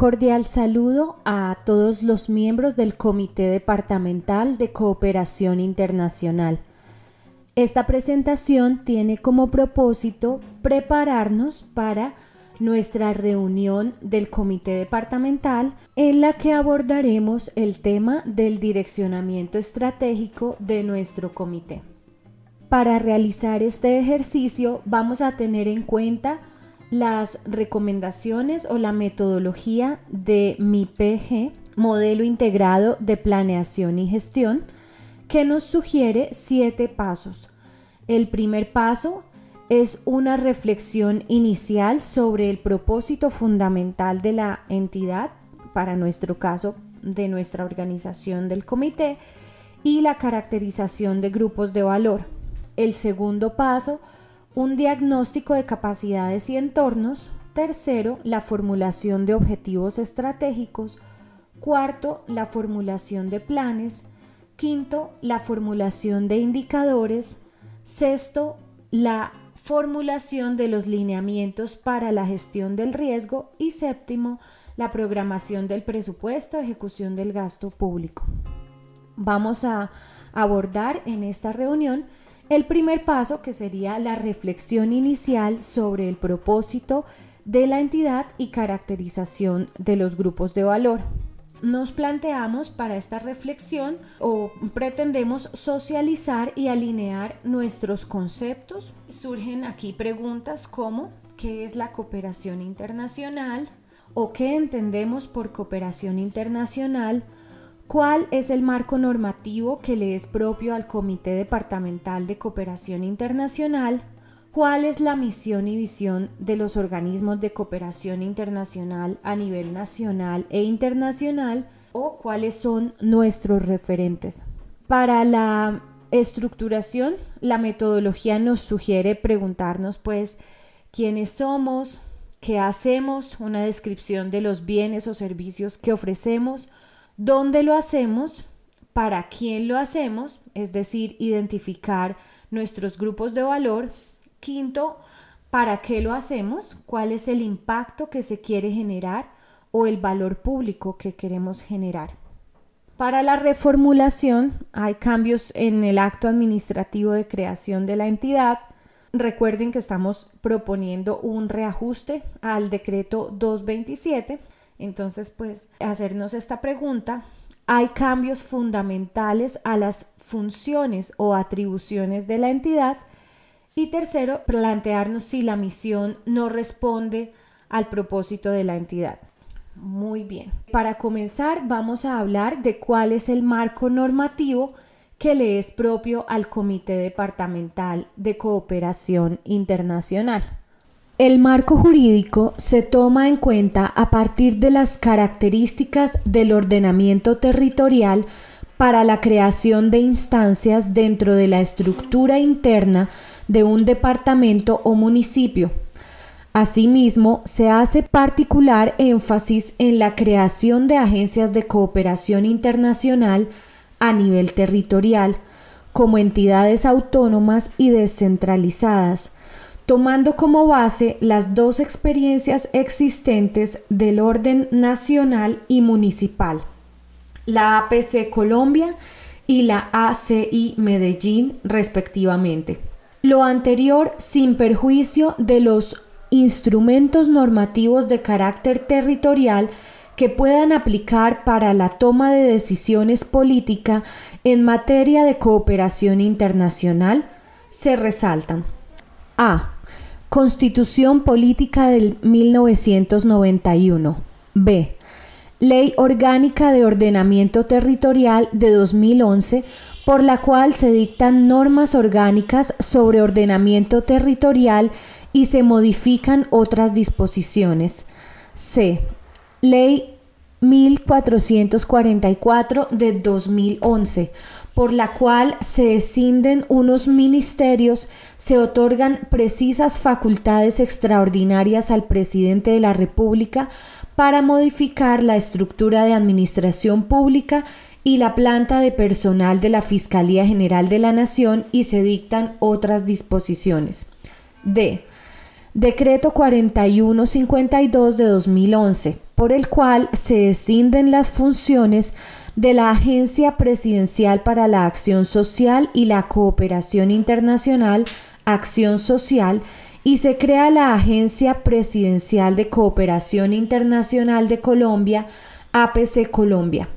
cordial saludo a todos los miembros del Comité Departamental de Cooperación Internacional. Esta presentación tiene como propósito prepararnos para nuestra reunión del Comité Departamental en la que abordaremos el tema del direccionamiento estratégico de nuestro comité. Para realizar este ejercicio vamos a tener en cuenta las recomendaciones o la metodología de MIPG, Modelo Integrado de Planeación y Gestión, que nos sugiere siete pasos. El primer paso es una reflexión inicial sobre el propósito fundamental de la entidad, para nuestro caso, de nuestra organización del comité, y la caracterización de grupos de valor. El segundo paso un diagnóstico de capacidades y entornos, tercero, la formulación de objetivos estratégicos, cuarto, la formulación de planes, quinto, la formulación de indicadores, sexto, la formulación de los lineamientos para la gestión del riesgo. Y séptimo, la programación del presupuesto, ejecución del gasto público. Vamos a abordar en esta reunión el primer paso, que sería la reflexión inicial sobre el propósito de la entidad y caracterización de los grupos de valor. Nos planteamos para esta reflexión o pretendemos socializar y alinear nuestros conceptos. Surgen aquí preguntas como ¿qué es la cooperación internacional? ¿O qué entendemos por cooperación internacional? ¿Cuál es el marco normativo que le es propio al Comité Departamental de Cooperación Internacional? ¿Cuál es la misión y visión de los organismos de cooperación internacional a nivel nacional e internacional? ¿O cuáles son nuestros referentes? Para la estructuración, la metodología nos sugiere preguntarnos pues quiénes somos, qué hacemos, una descripción de los bienes o servicios que ofrecemos, dónde lo hacemos, para quién lo hacemos, es decir, identificar nuestros grupos de valor. Quinto, para qué lo hacemos, cuál es el impacto que se quiere generar o el valor público que queremos generar. Para la reformulación hay cambios en el acto administrativo de creación de la entidad. Recuerden que estamos proponiendo un reajuste al decreto 227 entonces, pues, hacernos esta pregunta, hay cambios fundamentales a las funciones o atribuciones de la entidad. Y tercero, plantearnos si la misión no responde al propósito de la entidad. Muy bien. Para comenzar, vamos a hablar de cuál es el marco normativo que le es propio al Comité Departamental de Cooperación Internacional. El marco jurídico se toma en cuenta a partir de las características del ordenamiento territorial para la creación de instancias dentro de la estructura interna de un departamento o municipio. Asimismo, se hace particular énfasis en la creación de agencias de cooperación internacional a nivel territorial, como entidades autónomas y descentralizadas, tomando como base las dos experiencias existentes del orden nacional y municipal, la APC Colombia y la ACI Medellín respectivamente. Lo anterior sin perjuicio de los instrumentos normativos de carácter territorial que puedan aplicar para la toma de decisiones políticas en materia de cooperación internacional se resaltan. A. Constitución Política del 1991. B. Ley Orgánica de Ordenamiento Territorial de 2011, por la cual se dictan normas orgánicas sobre ordenamiento territorial y se modifican otras disposiciones. C. Ley 1444 de 2011 por la cual se escinden unos ministerios, se otorgan precisas facultades extraordinarias al presidente de la República para modificar la estructura de administración pública y la planta de personal de la Fiscalía General de la Nación y se dictan otras disposiciones. D. Decreto 4152 de 2011, por el cual se descienden las funciones de la Agencia Presidencial para la Acción Social y la Cooperación Internacional, Acción Social, y se crea la Agencia Presidencial de Cooperación Internacional de Colombia, APC Colombia.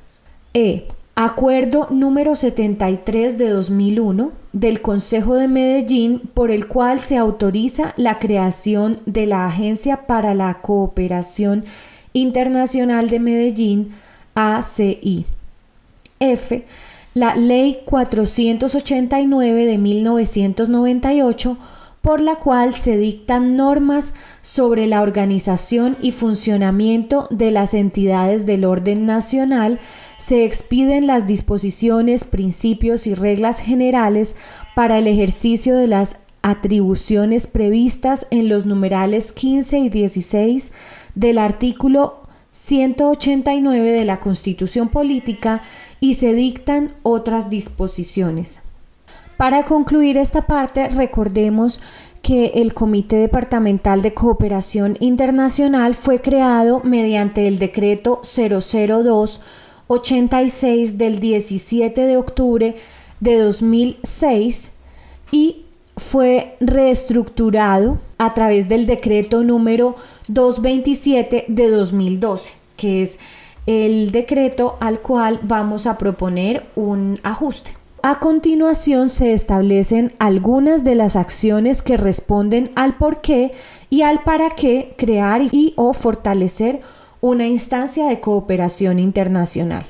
E. Acuerdo número 73 de 2001 del Consejo de Medellín por el cual se autoriza la creación de la Agencia para la Cooperación Internacional de Medellín, ACI. La Ley 489 de 1998 por la cual se dictan normas sobre la organización y funcionamiento de las entidades del orden nacional, se expiden las disposiciones, principios y reglas generales para el ejercicio de las atribuciones previstas en los numerales 15 y 16 del artículo 189 de la Constitución Política y se dictan otras disposiciones. Para concluir esta parte, recordemos que el Comité Departamental de Cooperación Internacional fue creado mediante el decreto 002-86 del 17 de octubre de 2006 y fue reestructurado a través del decreto número 227 de 2012, que es el decreto al cual vamos a proponer un ajuste. A continuación se establecen algunas de las acciones que responden al por qué y al para qué crear y o fortalecer una instancia de cooperación internacional.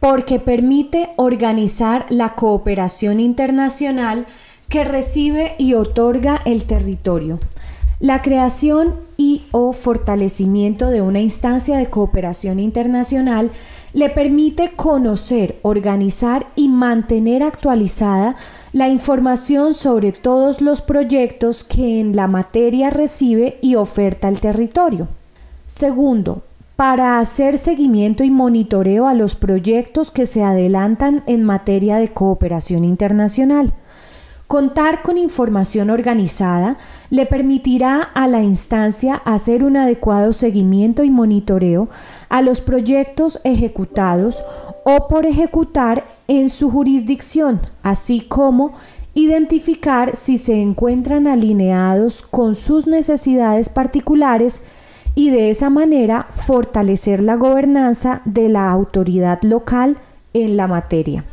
Porque permite organizar la cooperación internacional que recibe y otorga el territorio. La creación y o fortalecimiento de una instancia de cooperación internacional le permite conocer, organizar y mantener actualizada la información sobre todos los proyectos que en la materia recibe y oferta el territorio. Segundo, para hacer seguimiento y monitoreo a los proyectos que se adelantan en materia de cooperación internacional. Contar con información organizada le permitirá a la instancia hacer un adecuado seguimiento y monitoreo a los proyectos ejecutados o por ejecutar en su jurisdicción, así como identificar si se encuentran alineados con sus necesidades particulares y de esa manera fortalecer la gobernanza de la autoridad local en la materia.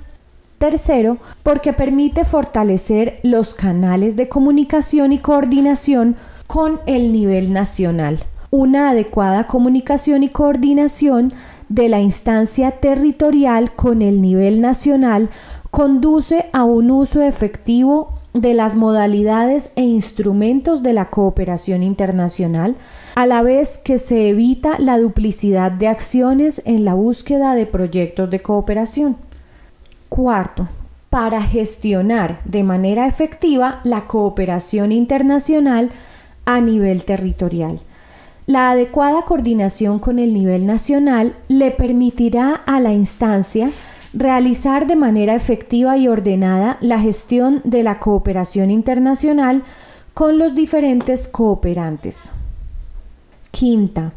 Tercero, porque permite fortalecer los canales de comunicación y coordinación con el nivel nacional. Una adecuada comunicación y coordinación de la instancia territorial con el nivel nacional conduce a un uso efectivo de las modalidades e instrumentos de la cooperación internacional, a la vez que se evita la duplicidad de acciones en la búsqueda de proyectos de cooperación. Cuarto, para gestionar de manera efectiva la cooperación internacional a nivel territorial. La adecuada coordinación con el nivel nacional le permitirá a la instancia realizar de manera efectiva y ordenada la gestión de la cooperación internacional con los diferentes cooperantes. Quinta,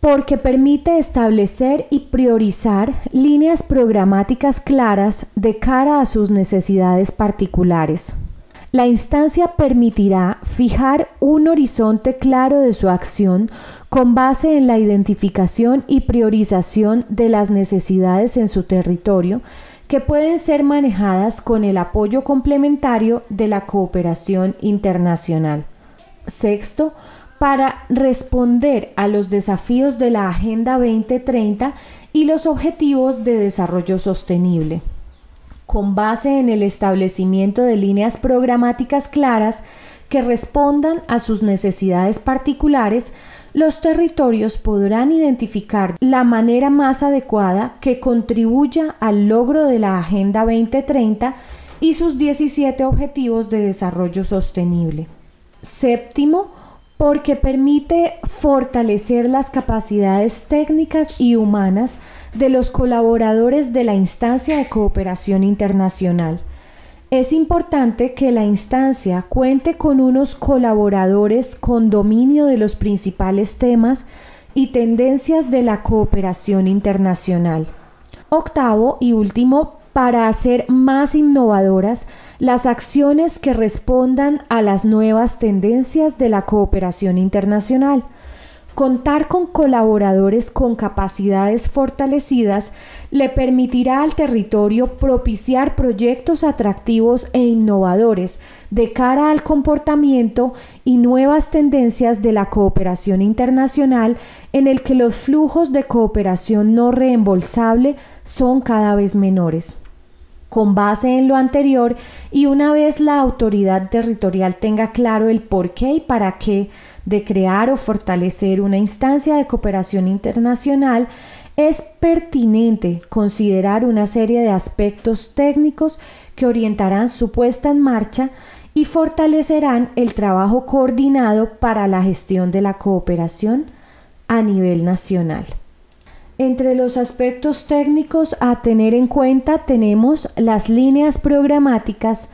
porque permite establecer y priorizar líneas programáticas claras de cara a sus necesidades particulares. La instancia permitirá fijar un horizonte claro de su acción con base en la identificación y priorización de las necesidades en su territorio que pueden ser manejadas con el apoyo complementario de la cooperación internacional. Sexto, para responder a los desafíos de la Agenda 2030 y los objetivos de desarrollo sostenible. Con base en el establecimiento de líneas programáticas claras que respondan a sus necesidades particulares, los territorios podrán identificar la manera más adecuada que contribuya al logro de la Agenda 2030 y sus 17 Objetivos de Desarrollo Sostenible. Séptimo, porque permite fortalecer las capacidades técnicas y humanas de los colaboradores de la instancia de cooperación internacional. es importante que la instancia cuente con unos colaboradores con dominio de los principales temas y tendencias de la cooperación internacional. Octavo y último, para hacer más innovadoras las acciones que respondan a las nuevas tendencias de la cooperación internacional. Contar con colaboradores con capacidades fortalecidas le permitirá al territorio propiciar proyectos atractivos e innovadores de cara al comportamiento y nuevas tendencias de la cooperación internacional en el que los flujos de cooperación no reembolsable son cada vez menores. Con base en lo anterior y una vez la autoridad territorial tenga claro el por qué y para qué de crear o fortalecer una instancia de cooperación internacional, es pertinente considerar una serie de aspectos técnicos que orientarán su puesta en marcha y fortalecerán el trabajo coordinado para la gestión de la cooperación a nivel nacional. Entre los aspectos técnicos a tener en cuenta tenemos las líneas programáticas,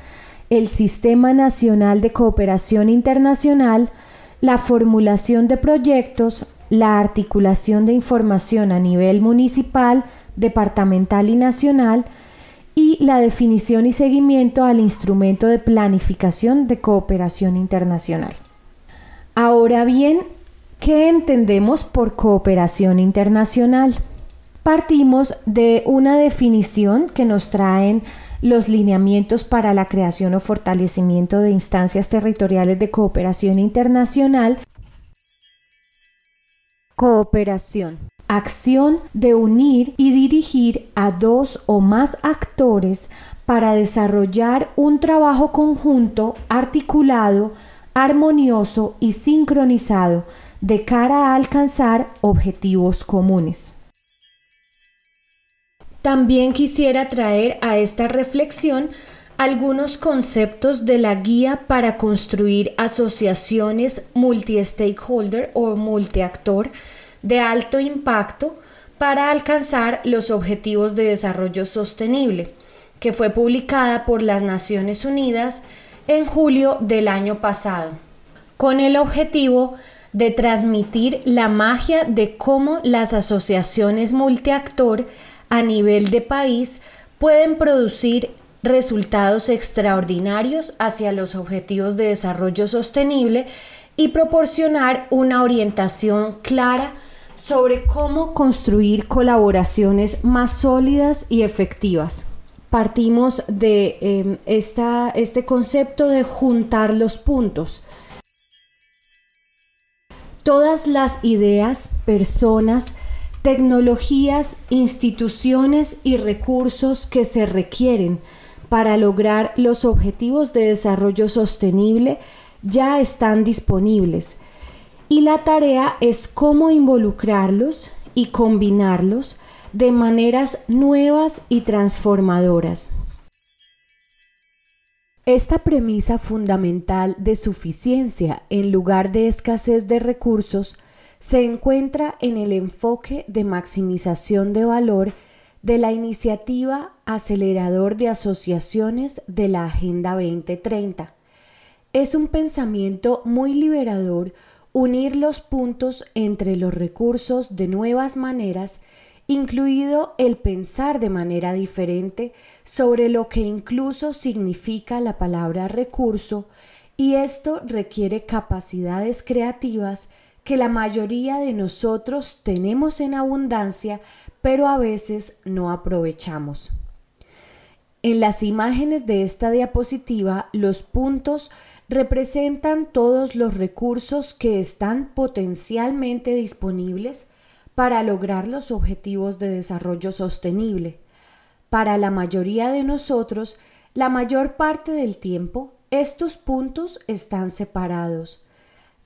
el Sistema Nacional de Cooperación Internacional, la formulación de proyectos, la articulación de información a nivel municipal, departamental y nacional, y la definición y seguimiento al instrumento de planificación de cooperación internacional. Ahora bien, ¿Qué entendemos por cooperación internacional? Partimos de una definición que nos traen los lineamientos para la creación o fortalecimiento de instancias territoriales de cooperación internacional. Cooperación. Acción de unir y dirigir a dos o más actores para desarrollar un trabajo conjunto, articulado, armonioso y sincronizado de cara a alcanzar objetivos comunes. También quisiera traer a esta reflexión algunos conceptos de la guía para construir asociaciones multi-stakeholder o multiactor de alto impacto para alcanzar los objetivos de desarrollo sostenible, que fue publicada por las Naciones Unidas en julio del año pasado, con el objetivo de transmitir la magia de cómo las asociaciones multiactor a nivel de país pueden producir resultados extraordinarios hacia los objetivos de desarrollo sostenible y proporcionar una orientación clara sobre cómo construir colaboraciones más sólidas y efectivas. Partimos de em, este concepto de juntar los puntos todas las ideas, personas, tecnologías, instituciones y recursos que se requieren para lograr los objetivos de desarrollo sostenible ya están disponibles y la tarea es cómo involucrarlos y combinarlos de maneras nuevas y transformadoras. Esta premisa fundamental de suficiencia en lugar de escasez de recursos se encuentra en el enfoque de maximización de valor de la iniciativa Acelerador de Asociaciones de la Agenda 2030. Es un pensamiento muy liberador unir los puntos entre los recursos de nuevas maneras incluido el pensar de manera diferente sobre lo que incluso significa la palabra recurso, y esto requiere capacidades creativas que la mayoría de nosotros tenemos en abundancia, pero a veces no aprovechamos. En las imágenes de esta diapositiva, los puntos representan todos los recursos que están potencialmente disponibles para lograr los objetivos de desarrollo sostenible. Para la mayoría de nosotros, la mayor parte del tiempo, estos puntos están separados.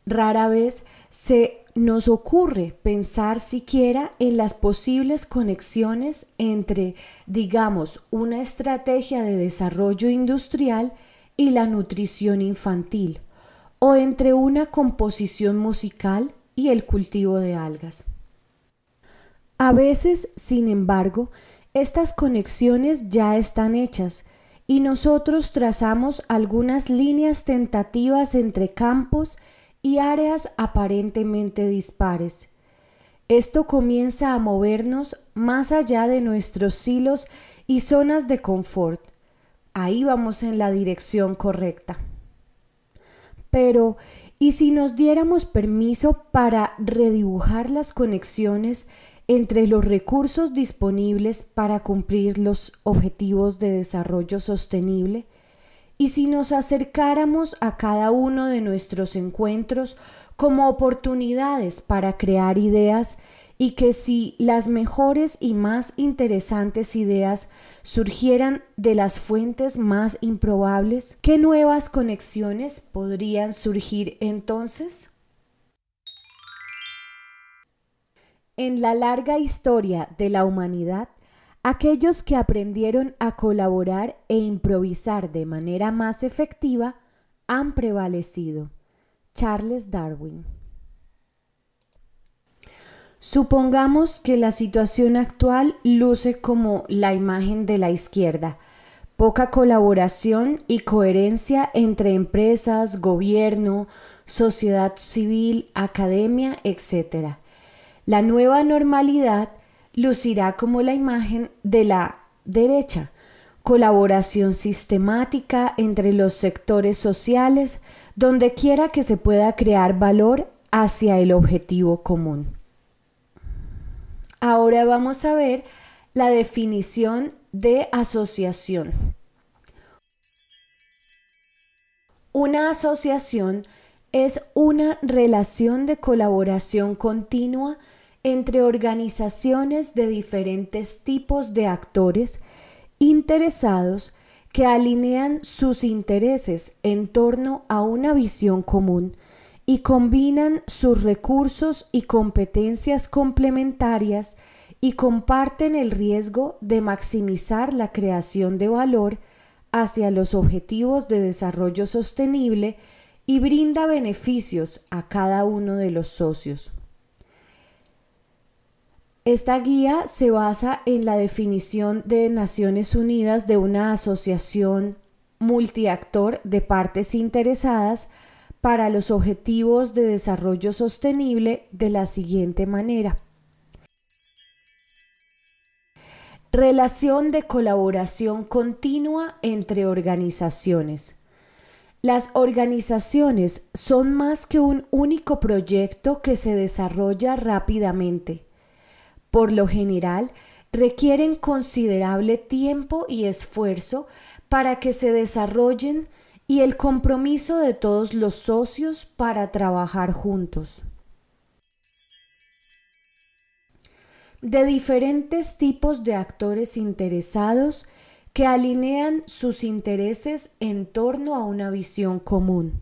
Rara vez se nos ocurre pensar siquiera en las posibles conexiones entre, digamos, una estrategia de desarrollo industrial y la nutrición infantil, o entre una composición musical y el cultivo de algas. A veces, sin embargo, estas conexiones ya están hechas y nosotros trazamos algunas líneas tentativas entre campos y áreas aparentemente dispares. Esto comienza a movernos más allá de nuestros hilos y zonas de confort. Ahí vamos en la dirección correcta. Pero, ¿y si nos diéramos permiso para redibujar las conexiones entre los recursos disponibles para cumplir los objetivos de desarrollo sostenible? ¿Y si nos acercáramos a cada uno de nuestros encuentros como oportunidades para crear ideas y que si las mejores y más interesantes ideas surgieran de las fuentes más improbables, ¿qué nuevas conexiones podrían surgir entonces? En la larga historia de la humanidad, aquellos que aprendieron a colaborar e improvisar de manera más efectiva han prevalecido. Charles Darwin Supongamos que la situación actual luce como la imagen de la izquierda, poca colaboración y coherencia entre empresas, gobierno, sociedad civil, academia, etc. La nueva normalidad lucirá como la imagen de la derecha, colaboración sistemática entre los sectores sociales, donde quiera que se pueda crear valor hacia el objetivo común. Ahora vamos a ver la definición de asociación. Una asociación es una relación de colaboración continua entre organizaciones de diferentes tipos de actores interesados que alinean sus intereses en torno a una visión común y combinan sus recursos y competencias complementarias y comparten el riesgo de maximizar la creación de valor hacia los objetivos de desarrollo sostenible y brinda beneficios a cada uno de los socios. Esta guía se basa en la definición de Naciones Unidas de una asociación multiactor de partes interesadas para los objetivos de desarrollo sostenible de la siguiente manera. Relación de colaboración continua entre organizaciones. Las organizaciones son más que un único proyecto que se desarrolla rápidamente. Por lo general, requieren considerable tiempo y esfuerzo para que se desarrollen y el compromiso de todos los socios para trabajar juntos. De diferentes tipos de actores interesados que alinean sus intereses en torno a una visión común.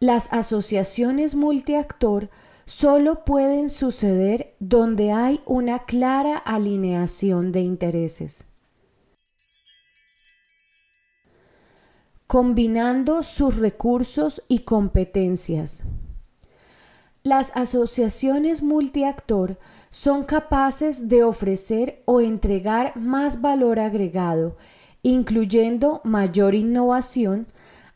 Las asociaciones multiactor solo pueden suceder donde hay una clara alineación de intereses. Combinando sus recursos y competencias. Las asociaciones multiactor son capaces de ofrecer o entregar más valor agregado, incluyendo mayor innovación,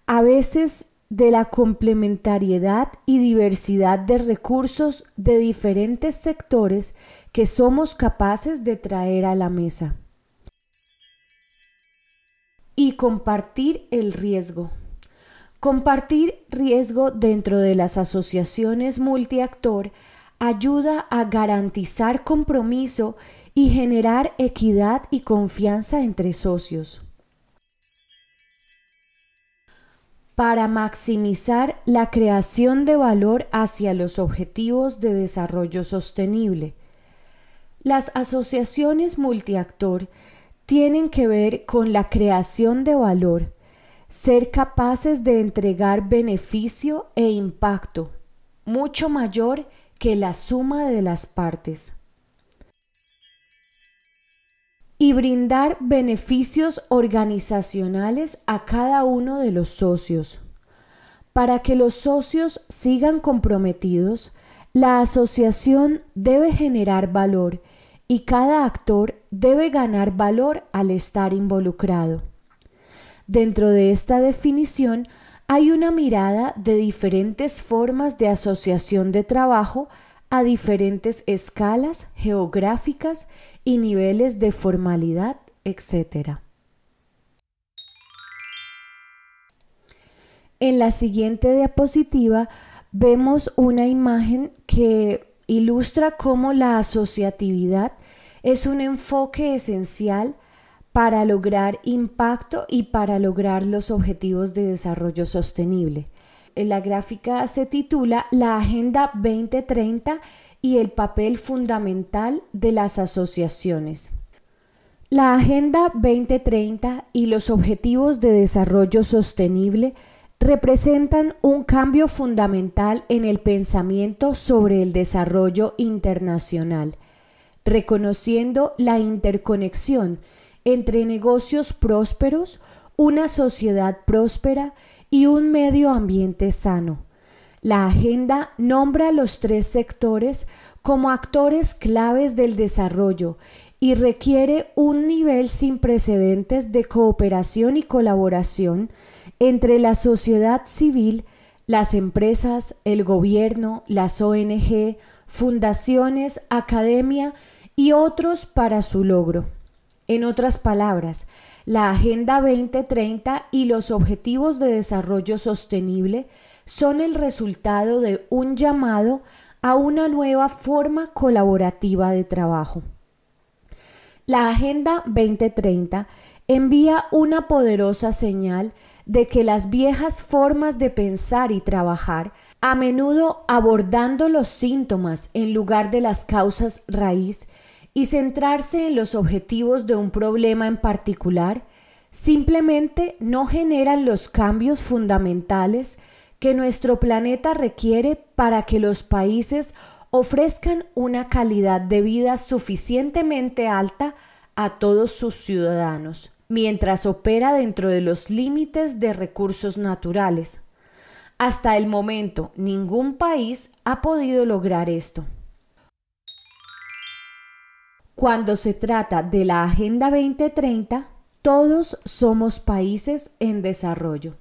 a veces de la complementariedad y diversidad de recursos de diferentes sectores que somos capaces de traer a la mesa. Y compartir el riesgo. Compartir riesgo dentro de las asociaciones multiactor ayuda a garantizar compromiso y generar equidad y confianza entre socios. Para maximizar la creación de valor hacia los objetivos de desarrollo sostenible. Las asociaciones multiactor tienen que ver con la creación de valor, ser capaces de entregar beneficio e impacto mucho mayor que la suma de las partes y brindar beneficios organizacionales a cada uno de los socios. Para que los socios sigan comprometidos, la asociación debe generar valor y cada actor debe ganar valor al estar involucrado. Dentro de esta definición hay una mirada de diferentes formas de asociación de trabajo a diferentes escalas geográficas y niveles de formalidad, etc. En la siguiente diapositiva vemos una imagen que ilustra cómo la asociatividad es un enfoque esencial para lograr impacto y para lograr los objetivos de desarrollo sostenible. La gráfica se titula La Agenda 2030 y el papel fundamental de las asociaciones. La Agenda 2030 y los Objetivos de Desarrollo Sostenible representan un cambio fundamental en el pensamiento sobre el desarrollo internacional, reconociendo la interconexión entre negocios prósperos, una sociedad próspera y un medio ambiente sano. La agenda nombra los tres sectores como actores claves del desarrollo y requiere un nivel sin precedentes de cooperación y colaboración entre la sociedad civil, las empresas, el gobierno, las ONG, fundaciones, academia y otros para su logro. En otras palabras, la Agenda 2030 y los Objetivos de Desarrollo Sostenible son el resultado de un llamado a una nueva forma colaborativa de trabajo. La Agenda 2030 envía una poderosa señal de que las viejas formas de pensar y trabajar, a menudo abordando los síntomas en lugar de las causas raíz, y centrarse en los objetivos de un problema en particular simplemente no generan los cambios fundamentales que nuestro planeta requiere para que los países ofrezcan una calidad de vida suficientemente alta a todos sus ciudadanos, mientras opera dentro de los límites de recursos naturales. Hasta el momento, ningún país ha podido lograr esto. Cuando se trata de la Agenda 2030, todos somos países en desarrollo.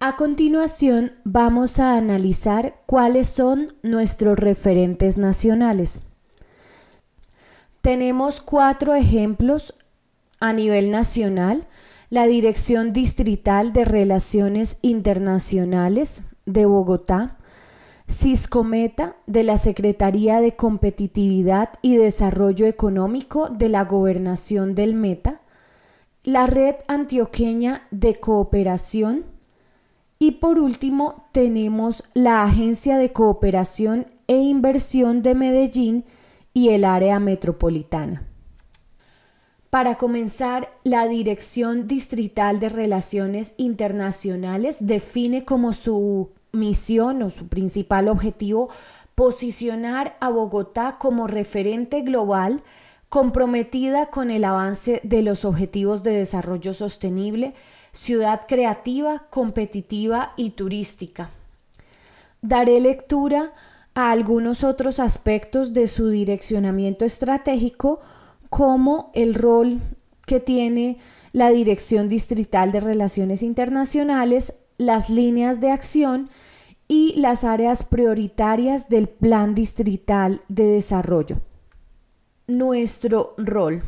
A continuación vamos a analizar cuáles son nuestros referentes nacionales. Tenemos cuatro ejemplos a nivel nacional. La Dirección Distrital de Relaciones Internacionales de Bogotá, Ciscometa de la Secretaría de Competitividad y Desarrollo Económico de la Gobernación del Meta, la Red Antioqueña de Cooperación y por último tenemos la Agencia de Cooperación e Inversión de Medellín y el área metropolitana. Para comenzar, la Dirección Distrital de Relaciones Internacionales define como su misión o su principal objetivo posicionar a Bogotá como referente global comprometida con el avance de los objetivos de desarrollo sostenible, ciudad creativa, competitiva y turística. Daré lectura a algunos otros aspectos de su direccionamiento estratégico como el rol que tiene la Dirección Distrital de Relaciones Internacionales, las líneas de acción y las áreas prioritarias del Plan Distrital de Desarrollo. Nuestro rol.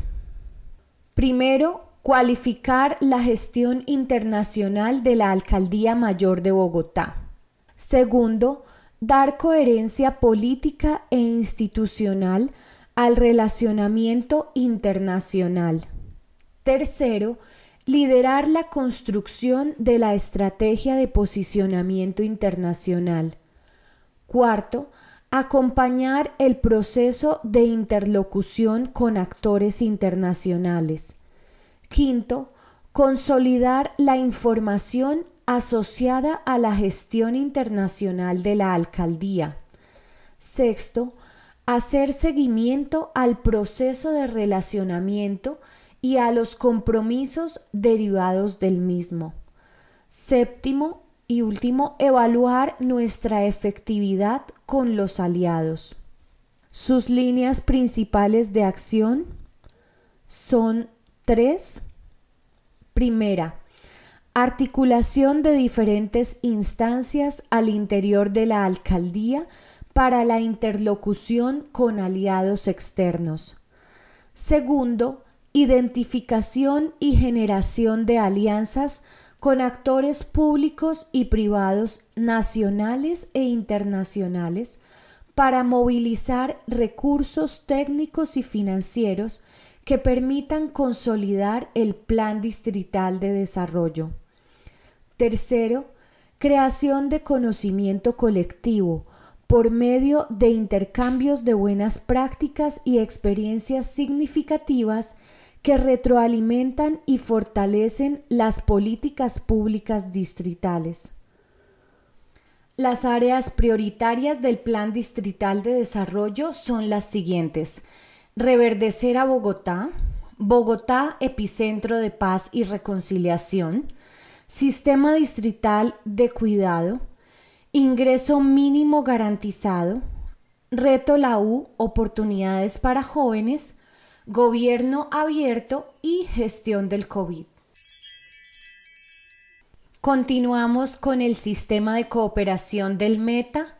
Primero, cualificar la gestión internacional de la Alcaldía Mayor de Bogotá. Segundo, dar coherencia política e institucional al relacionamiento internacional. Tercero, liderar la construcción de la estrategia de posicionamiento internacional. Cuarto, acompañar el proceso de interlocución con actores internacionales. Quinto, consolidar la información asociada a la gestión internacional de la alcaldía. Sexto, hacer seguimiento al proceso de relacionamiento y a los compromisos derivados del mismo. Séptimo y último, evaluar nuestra efectividad con los aliados. Sus líneas principales de acción son tres. Primera, Articulación de diferentes instancias al interior de la alcaldía para la interlocución con aliados externos. Segundo, identificación y generación de alianzas con actores públicos y privados nacionales e internacionales para movilizar recursos técnicos y financieros que permitan consolidar el Plan Distrital de Desarrollo. Tercero, creación de conocimiento colectivo por medio de intercambios de buenas prácticas y experiencias significativas que retroalimentan y fortalecen las políticas públicas distritales. Las áreas prioritarias del Plan Distrital de Desarrollo son las siguientes. Reverdecer a Bogotá, Bogotá, epicentro de paz y reconciliación, Sistema Distrital de Cuidado, Ingreso mínimo garantizado, Reto la U, oportunidades para jóvenes, Gobierno abierto y gestión del COVID. Continuamos con el sistema de cooperación del META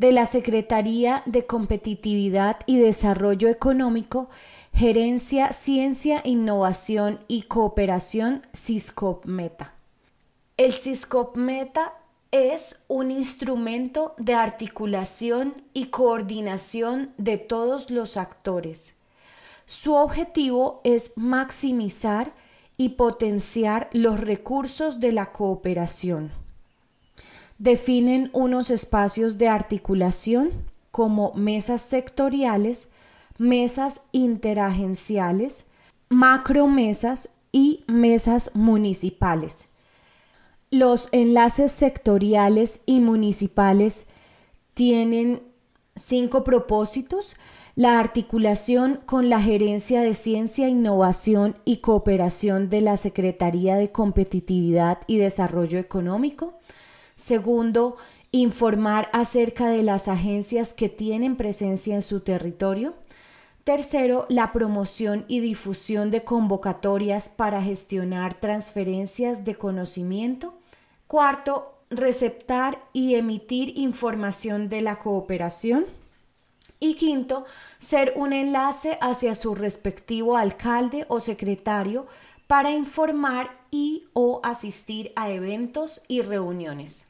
de la Secretaría de Competitividad y Desarrollo Económico, Gerencia, Ciencia, Innovación y Cooperación, CISCOP Meta. El CISCOP Meta es un instrumento de articulación y coordinación de todos los actores. Su objetivo es maximizar y potenciar los recursos de la cooperación. Definen unos espacios de articulación como mesas sectoriales, mesas interagenciales, macromesas y mesas municipales los enlaces sectoriales y municipales tienen cinco propósitos. La articulación con la Gerencia de Ciencia, Innovación y Cooperación de la Secretaría de Competitividad y Desarrollo Económico. Segundo, informar acerca de las agencias que tienen presencia en su territorio. Tercero, la promoción y difusión de convocatorias para gestionar transferencias de conocimiento. Cuarto, receptar y emitir información de la cooperación. Y quinto, ser un enlace hacia su respectivo alcalde o secretario para informar y o asistir a eventos y reuniones.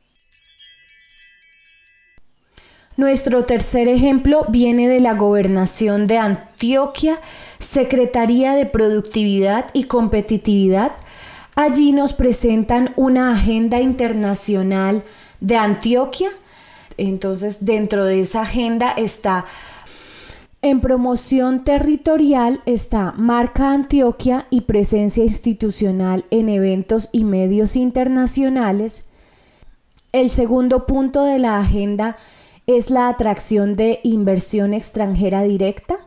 Nuestro tercer ejemplo viene de la gobernación de Antioquia, Secretaría de Productividad y Competitividad, Allí nos presentan una agenda internacional de Antioquia. Entonces, dentro de esa agenda está en promoción territorial está marca Antioquia y presencia institucional en eventos y medios internacionales. El segundo punto de la agenda es la atracción de inversión extranjera directa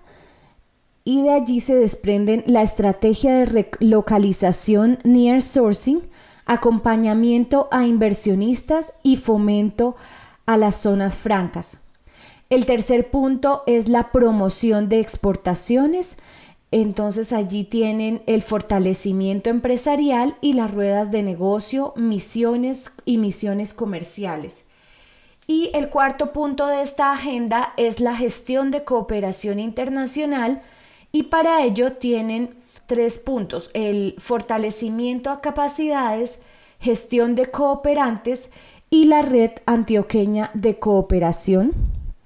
y de allí se desprenden la estrategia de relocalización near sourcing, acompañamiento a inversionistas y fomento a las zonas francas. El tercer punto es la promoción de exportaciones. Entonces allí tienen el fortalecimiento empresarial y las ruedas de negocio, misiones y misiones comerciales. Y el cuarto punto de esta agenda es la gestión de cooperación internacional y para ello tienen tres puntos, el fortalecimiento a capacidades, gestión de cooperantes y la red antioqueña de cooperación.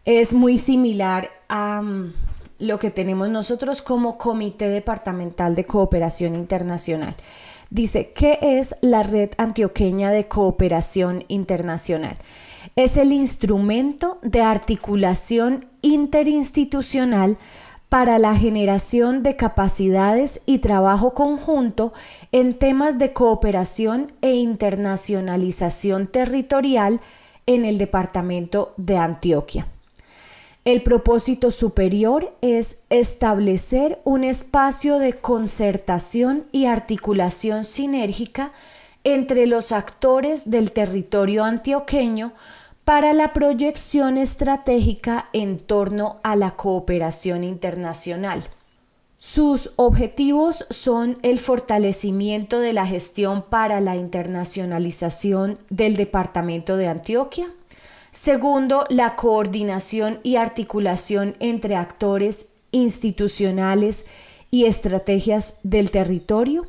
Es muy similar a mm, lo que tenemos nosotros como Comité Departamental de Cooperación Internacional. Dice, ¿qué es la red antioqueña de cooperación internacional? Es el instrumento de articulación interinstitucional para la generación de capacidades y trabajo conjunto en temas de cooperación e internacionalización territorial en el departamento de Antioquia. El propósito superior es establecer un espacio de concertación y articulación sinérgica entre los actores del territorio antioqueño para la proyección estratégica en torno a la cooperación internacional. Sus objetivos son el fortalecimiento de la gestión para la internacionalización del Departamento de Antioquia. Segundo, la coordinación y articulación entre actores institucionales y estrategias del territorio.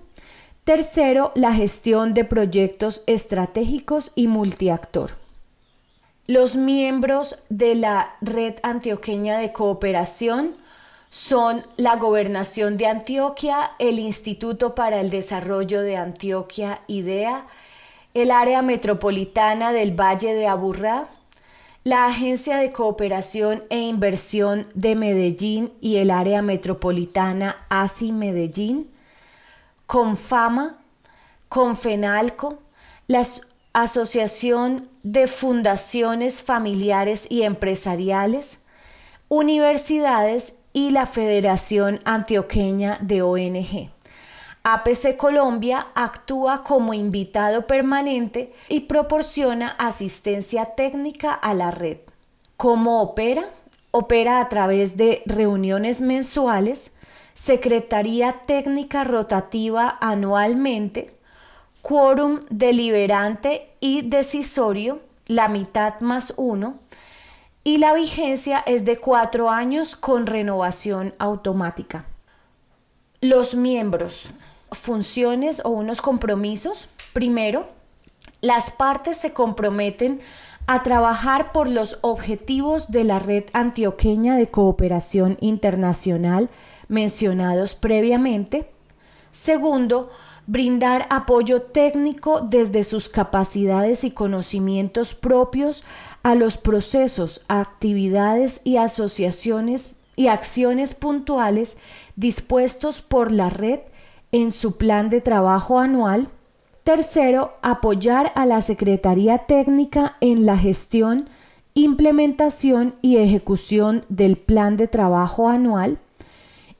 Tercero, la gestión de proyectos estratégicos y multiactor. Los miembros de la Red Antioqueña de Cooperación son la Gobernación de Antioquia, el Instituto para el Desarrollo de Antioquia, IDEA, el Área Metropolitana del Valle de Aburrá, la Agencia de Cooperación e Inversión de Medellín y el Área Metropolitana ASI Medellín, Confama, Confenalco, la Asociación de Fundaciones Familiares y Empresariales, universidades y la Federación Antioqueña de ONG. APC Colombia actúa como invitado permanente y proporciona asistencia técnica a la red. ¿Cómo opera? Opera a través de reuniones mensuales, Secretaría Técnica Rotativa anualmente, quórum deliberante y decisorio, la mitad más uno, y la vigencia es de cuatro años con renovación automática. Los miembros funciones o unos compromisos. Primero, las partes se comprometen a trabajar por los objetivos de la Red Antioqueña de Cooperación Internacional mencionados previamente. Segundo, brindar apoyo técnico desde sus capacidades y conocimientos propios a los procesos, actividades y asociaciones y acciones puntuales dispuestos por la red en su plan de trabajo anual. Tercero, apoyar a la Secretaría Técnica en la gestión, implementación y ejecución del plan de trabajo anual.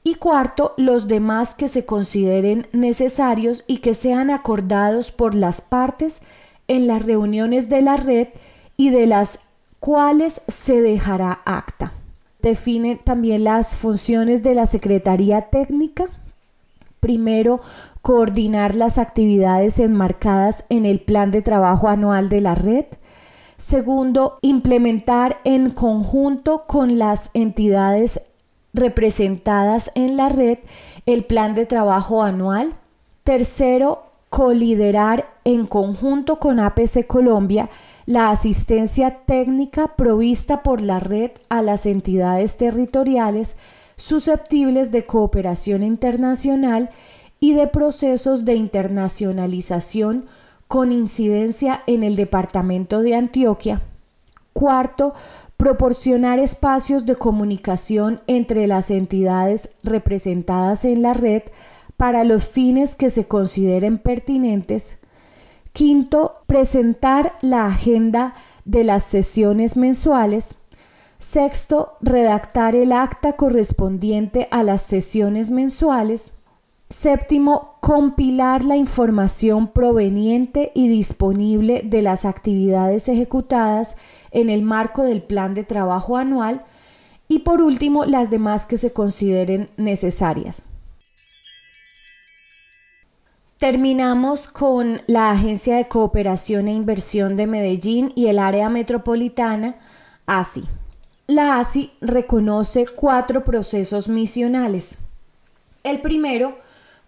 Y cuarto, los demás que se consideren necesarios y que sean acordados por las partes en las reuniones de la red y de las cuales se dejará acta. Define también las funciones de la Secretaría Técnica Primero, coordinar las actividades enmarcadas en el plan de trabajo anual de la red. Segundo, implementar en conjunto con las entidades representadas en la red el plan de trabajo anual. Tercero, coliderar en conjunto con APC Colombia la asistencia técnica provista por la red a las entidades territoriales susceptibles de cooperación internacional y de procesos de internacionalización con incidencia en el Departamento de Antioquia. Cuarto, proporcionar espacios de comunicación entre las entidades representadas en la red para los fines que se consideren pertinentes. Quinto, presentar la agenda de las sesiones mensuales. Sexto, redactar el acta correspondiente a las sesiones mensuales. Séptimo, compilar la información proveniente y disponible de las actividades ejecutadas en el marco del plan de trabajo anual. Y por último, las demás que se consideren necesarias. Terminamos con la Agencia de Cooperación e Inversión de Medellín y el área metropolitana, ASI. La ASI reconoce cuatro procesos misionales. El primero,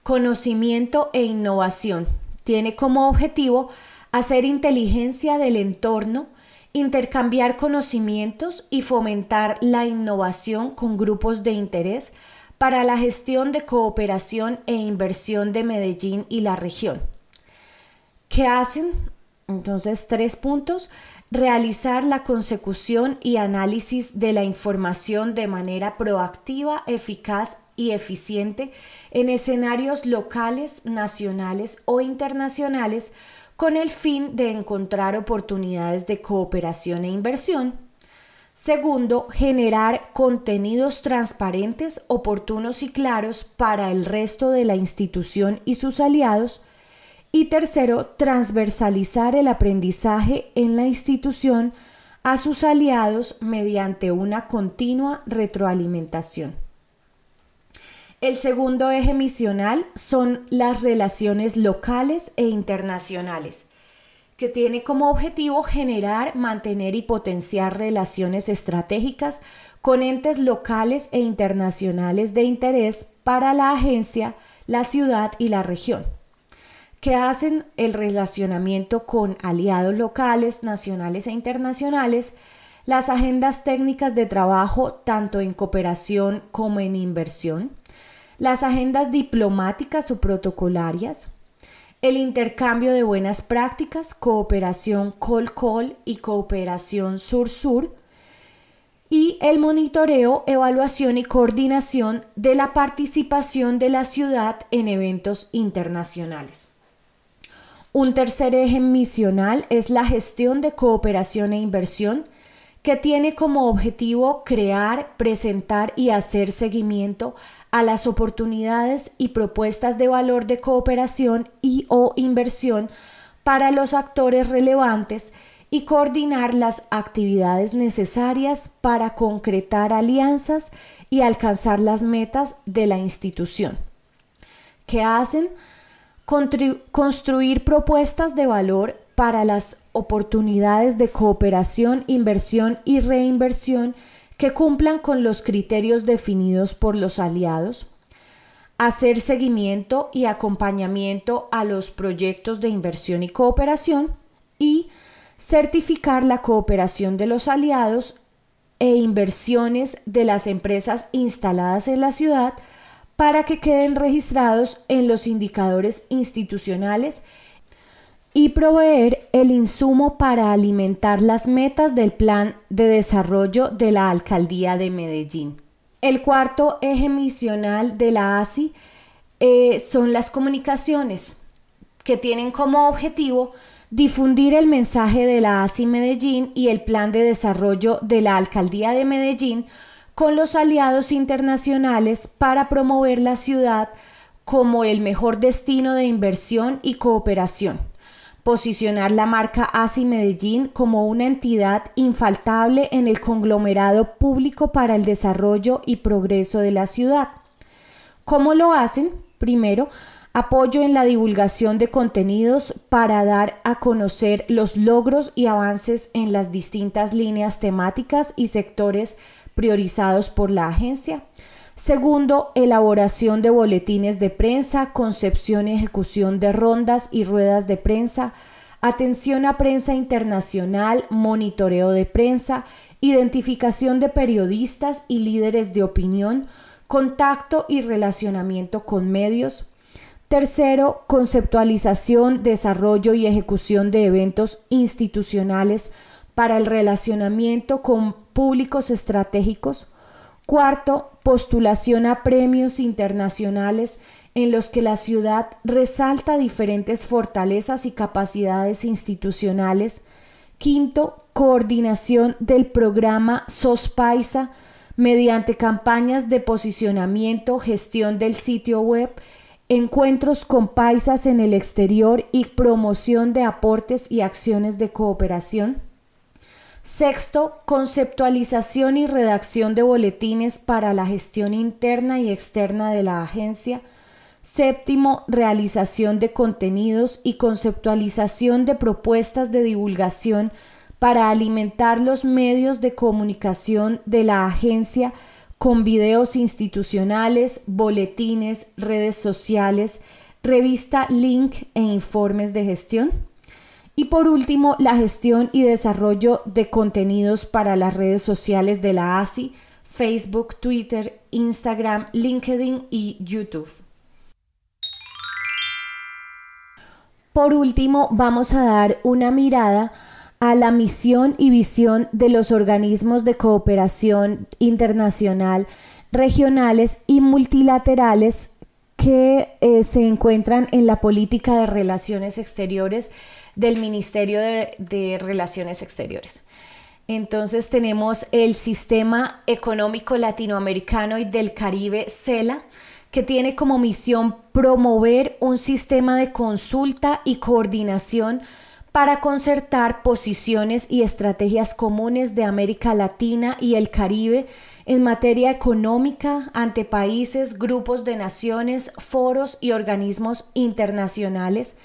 conocimiento e innovación, tiene como objetivo hacer inteligencia del entorno, intercambiar conocimientos y fomentar la innovación con grupos de interés para la gestión de cooperación e inversión de Medellín y la región. ¿Qué hacen? Entonces, tres puntos realizar la consecución y análisis de la información de manera proactiva, eficaz y eficiente en escenarios locales, nacionales o internacionales con el fin de encontrar oportunidades de cooperación e inversión. Segundo, generar contenidos transparentes, oportunos y claros para el resto de la institución y sus aliados y tercero, transversalizar el aprendizaje en la institución a sus aliados mediante una continua retroalimentación. El segundo eje misional son las relaciones locales e internacionales, que tiene como objetivo generar, mantener y potenciar relaciones estratégicas con entes locales e internacionales de interés para la agencia, la ciudad y la región, que hacen el relacionamiento con aliados locales, nacionales e internacionales, las agendas técnicas de trabajo tanto en cooperación como en inversión, las agendas diplomáticas o protocolarias, el intercambio de buenas prácticas, cooperación col-col y cooperación sur-sur, y el monitoreo, evaluación y coordinación de la participación de la ciudad en eventos internacionales. Un tercer eje misional es la gestión de cooperación e inversión, que tiene como objetivo crear, presentar y hacer seguimiento a las oportunidades y propuestas de valor de cooperación y o inversión para los actores relevantes y coordinar las actividades necesarias para concretar alianzas y alcanzar las metas de la institución. ¿Qué hacen? construir propuestas de valor para las oportunidades de cooperación, inversión y reinversión que cumplan con los criterios definidos por los aliados, hacer seguimiento y acompañamiento a los proyectos de inversión y cooperación y certificar la cooperación de los aliados e inversiones de las empresas instaladas en la ciudad para que queden registrados en los indicadores institucionales y proveer el insumo para alimentar las metas del plan de desarrollo de la alcaldía de Medellín. El cuarto eje misional de la ASI eh, son las comunicaciones, que tienen como objetivo difundir el mensaje de la ASI Medellín y el plan de desarrollo de la Alcaldía de Medellín con los aliados internacionales para promover la ciudad como el mejor destino de inversión y cooperación. Posicionar la marca ASI Medellín como una entidad infaltable en el conglomerado público para el desarrollo y progreso de la ciudad. ¿Cómo lo hacen? Primero, apoyo en la divulgación de contenidos para dar a conocer los logros y avances en las distintas líneas temáticas y sectores priorizados por la agencia. Segundo, elaboración de boletines de prensa, concepción y ejecución de rondas y ruedas de prensa, atención a prensa internacional, monitoreo de prensa, identificación de periodistas y líderes de opinión, contacto y relacionamiento con medios, Tercero, conceptualización, desarrollo y ejecución de eventos institucionales para el relacionamiento con públicos estratégicos. Cuarto, postulación a premios internacionales en los que la ciudad resalta diferentes fortalezas y capacidades institucionales. Quinto, coordinación del programa SOSPAISA mediante campañas de posicionamiento, gestión del sitio web encuentros con paisas en el exterior y promoción de aportes y acciones de cooperación. Sexto, conceptualización y redacción de boletines para la gestión interna y externa de la agencia. Séptimo, realización de contenidos y conceptualización de propuestas de divulgación para alimentar los medios de comunicación de la agencia con videos institucionales, boletines, redes sociales, revista Link e informes de gestión. Y por último, la gestión y desarrollo de contenidos para las redes sociales de la ASI, Facebook, Twitter, Instagram, LinkedIn y YouTube. Por último, vamos a dar una mirada a la misión y visión de los organismos de cooperación internacional, regionales y multilaterales que eh, se encuentran en la política de relaciones exteriores del Ministerio de, Relaciones Exteriores. Entonces tenemos el Sistema Económico Latinoamericano y del Caribe, CELA, que tiene como misión promover un sistema de consulta y coordinación para concertar posiciones y estrategias comunes de América Latina y el Caribe en materia económica ante países, grupos de naciones, foros y organismos internacionales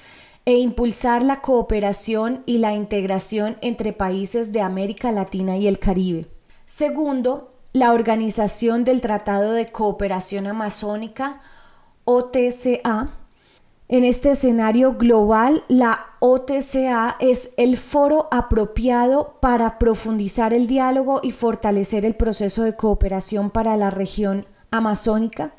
e impulsar la cooperación y la integración entre países de América Latina y el Caribe. Segundo, la Organización del Tratado de Cooperación Amazónica, OTCA, en este escenario global, la OTCA es el foro apropiado para profundizar el diálogo y fortalecer el proceso de cooperación para la región amazónica.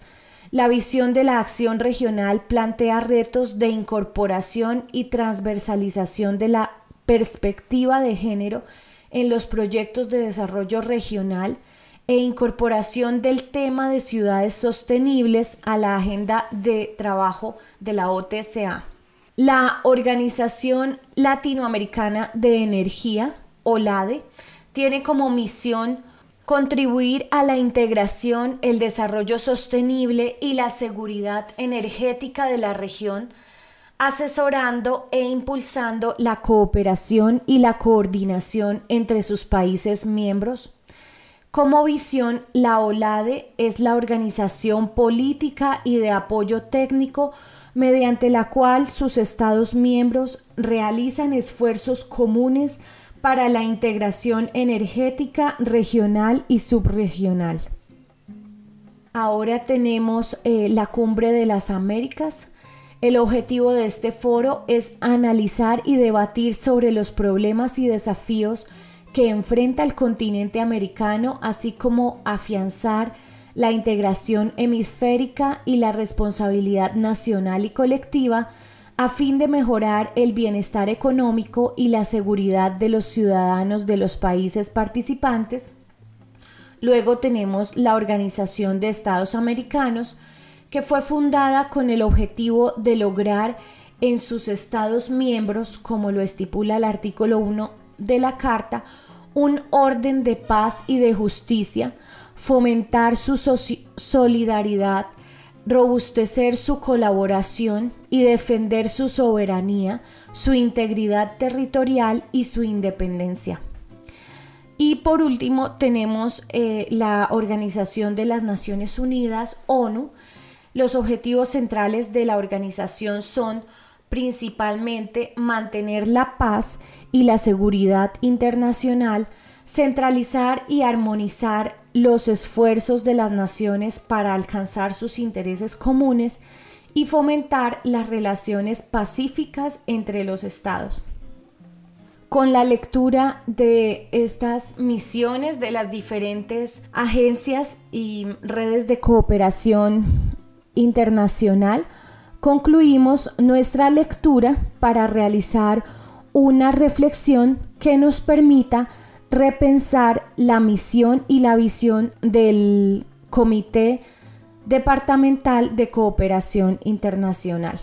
La visión de la acción regional plantea retos de incorporación y transversalización de la perspectiva de género en los proyectos de desarrollo regional e incorporación del tema de ciudades sostenibles a la agenda de trabajo de la OTCA. La Organización Latinoamericana de Energía, OLADE, tiene como misión contribuir a la integración, el desarrollo sostenible y la seguridad energética de la región, asesorando e impulsando la cooperación y la coordinación entre sus países miembros. Como visión, la OLADE es la organización política y de apoyo técnico mediante la cual sus Estados miembros realizan esfuerzos comunes para la integración energética regional y subregional. Ahora tenemos eh, la cumbre de las Américas. El objetivo de este foro es analizar y debatir sobre los problemas y desafíos que enfrenta el continente americano, así como afianzar la integración hemisférica y la responsabilidad nacional y colectiva a fin de mejorar el bienestar económico y la seguridad de los ciudadanos de los países participantes. Luego tenemos la Organización de Estados Americanos, que fue fundada con el objetivo de lograr en sus Estados miembros, como lo estipula el artículo 1 de la Carta, un orden de paz y de justicia, fomentar su solidaridad, robustecer su colaboración y defender su soberanía, su integridad territorial y su independencia. Y por último tenemos eh, la Organización de las Naciones Unidas, ONU. Los objetivos centrales de la organización son principalmente mantener la paz y la seguridad internacional, centralizar y armonizar los esfuerzos de las naciones para alcanzar sus intereses comunes y fomentar las relaciones pacíficas entre los estados. Con la lectura de estas misiones de las diferentes agencias y redes de cooperación internacional, concluimos nuestra lectura para realizar una reflexión que nos permita repensar la misión y la visión del Comité Departamental de Cooperación Internacional.